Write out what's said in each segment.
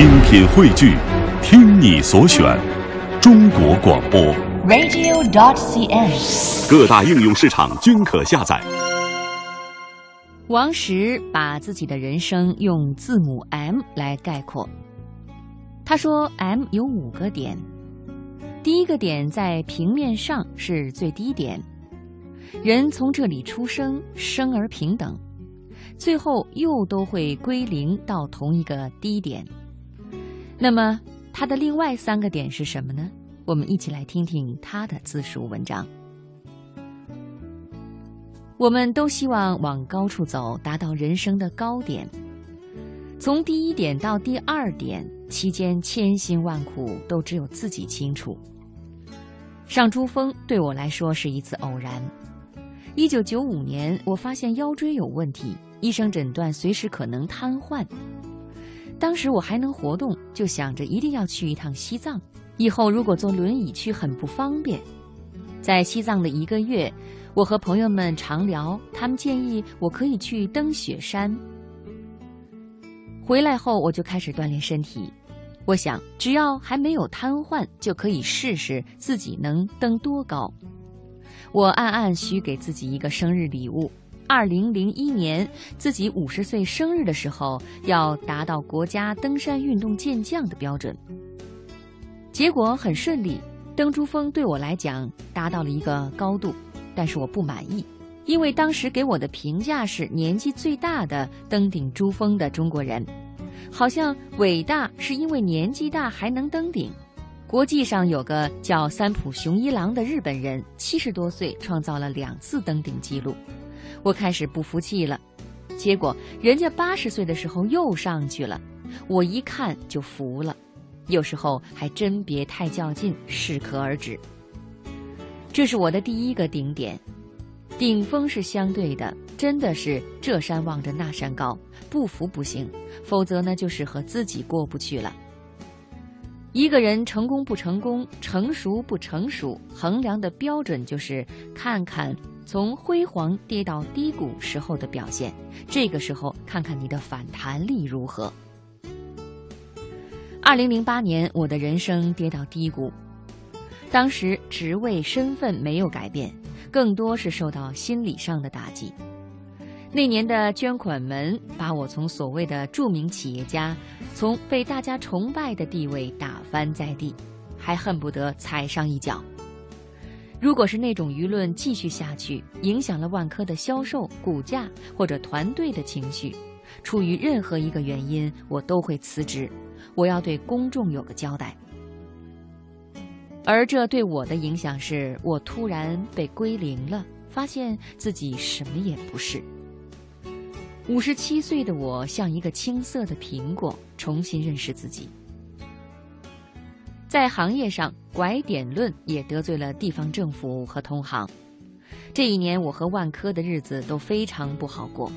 精品汇聚，听你所选，中国广播。radio.dot.cn，。各大应用市场均可下载。王石把自己的人生用字母 M 来概括。他说：“M 有五个点，第一个点在平面上是最低点，人从这里出生，生而平等，最后又都会归零到同一个低点。那么，他的另外三个点是什么呢？我们一起来听听他的自述文章。”我们都希望往高处走，达到人生的高点。从第一点到第二点期间，千辛万苦都只有自己清楚。上珠峰对我来说是一次偶然。一九九五年，我发现腰椎有问题，医生诊断随时可能瘫痪。当时我还能活动，就想着一定要去一趟西藏，以后如果坐轮椅去很不方便。在西藏的一个月。我和朋友们常聊，他们建议我可以去登雪山。回来后，我就开始锻炼身体。我想，只要还没有瘫痪，就可以试试自己能登多高。我暗暗许给自己一个生日礼物：二零零一年自己五十岁生日的时候，要达到国家登山运动健将的标准。结果很顺利，登珠峰对我来讲达到了一个高度。但是我不满意，因为当时给我的评价是年纪最大的登顶珠峰的中国人，好像伟大是因为年纪大还能登顶。国际上有个叫三浦雄一郎的日本人，七十多岁创造了两次登顶记录，我开始不服气了。结果人家八十岁的时候又上去了，我一看就服了。有时候还真别太较劲，适可而止。这是我的第一个顶点，顶峰是相对的，真的是这山望着那山高，不服不行，否则呢就是和自己过不去了。一个人成功不成功，成熟不成熟，衡量的标准就是看看从辉煌跌到低谷时候的表现，这个时候看看你的反弹力如何。二零零八年，我的人生跌到低谷。当时职位身份没有改变，更多是受到心理上的打击。那年的捐款门把我从所谓的著名企业家，从被大家崇拜的地位打翻在地，还恨不得踩上一脚。如果是那种舆论继续下去，影响了万科的销售、股价或者团队的情绪，出于任何一个原因，我都会辞职。我要对公众有个交代。而这对我的影响是，我突然被归零了，发现自己什么也不是。五十七岁的我像一个青涩的苹果，重新认识自己。在行业上，拐点论也得罪了地方政府和同行。这一年，我和万科的日子都非常不好过，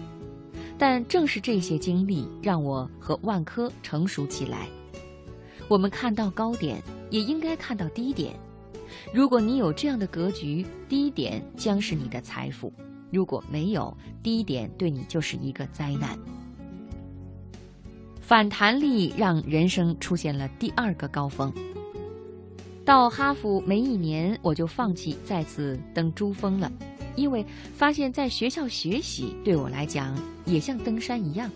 但正是这些经历，让我和万科成熟起来。我们看到高点，也应该看到低点。如果你有这样的格局，低点将是你的财富；如果没有，低点对你就是一个灾难。反弹力让人生出现了第二个高峰。到哈佛没一年，我就放弃再次登珠峰了，因为发现在学校学习对我来讲也像登山一样，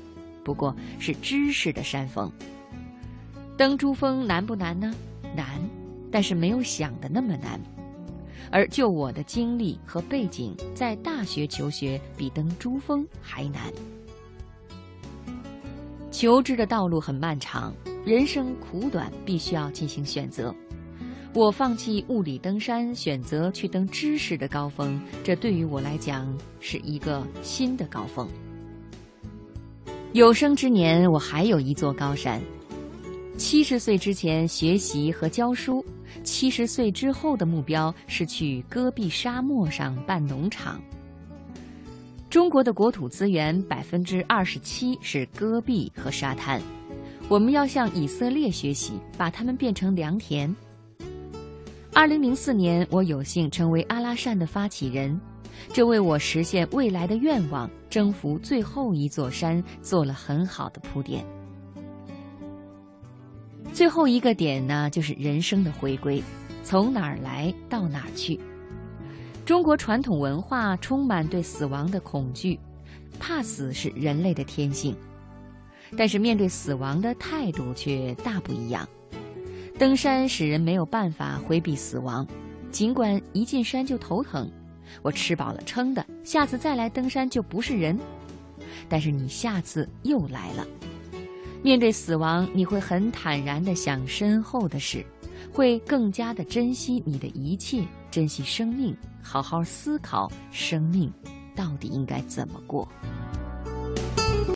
不过是知识的山峰。登珠峰难不难呢？难，但是没有想的那么难。而就我的经历和背景，在大学求学比登珠峰还难。求知的道路很漫长，人生苦短，必须要进行选择。我放弃物理登山，选择去登知识的高峰，这对于我来讲是一个新的高峰。有生之年，我还有一座高山。七十岁之前学习和教书，七十岁之后的目标是去戈壁沙漠上办农场。中国的国土资源百分之二十七是戈壁和沙滩，我们要向以色列学习，把它们变成良田。二零零四年，我有幸成为阿拉善的发起人，这为我实现未来的愿望、征服最后一座山做了很好的铺垫。最后一个点呢，就是人生的回归，从哪儿来到哪儿去。中国传统文化充满对死亡的恐惧，怕死是人类的天性，但是面对死亡的态度却大不一样。登山使人没有办法回避死亡，尽管一进山就头疼，我吃饱了撑的，下次再来登山就不是人。但是你下次又来了。面对死亡，你会很坦然地想身后的事，会更加的珍惜你的一切，珍惜生命，好好思考生命到底应该怎么过。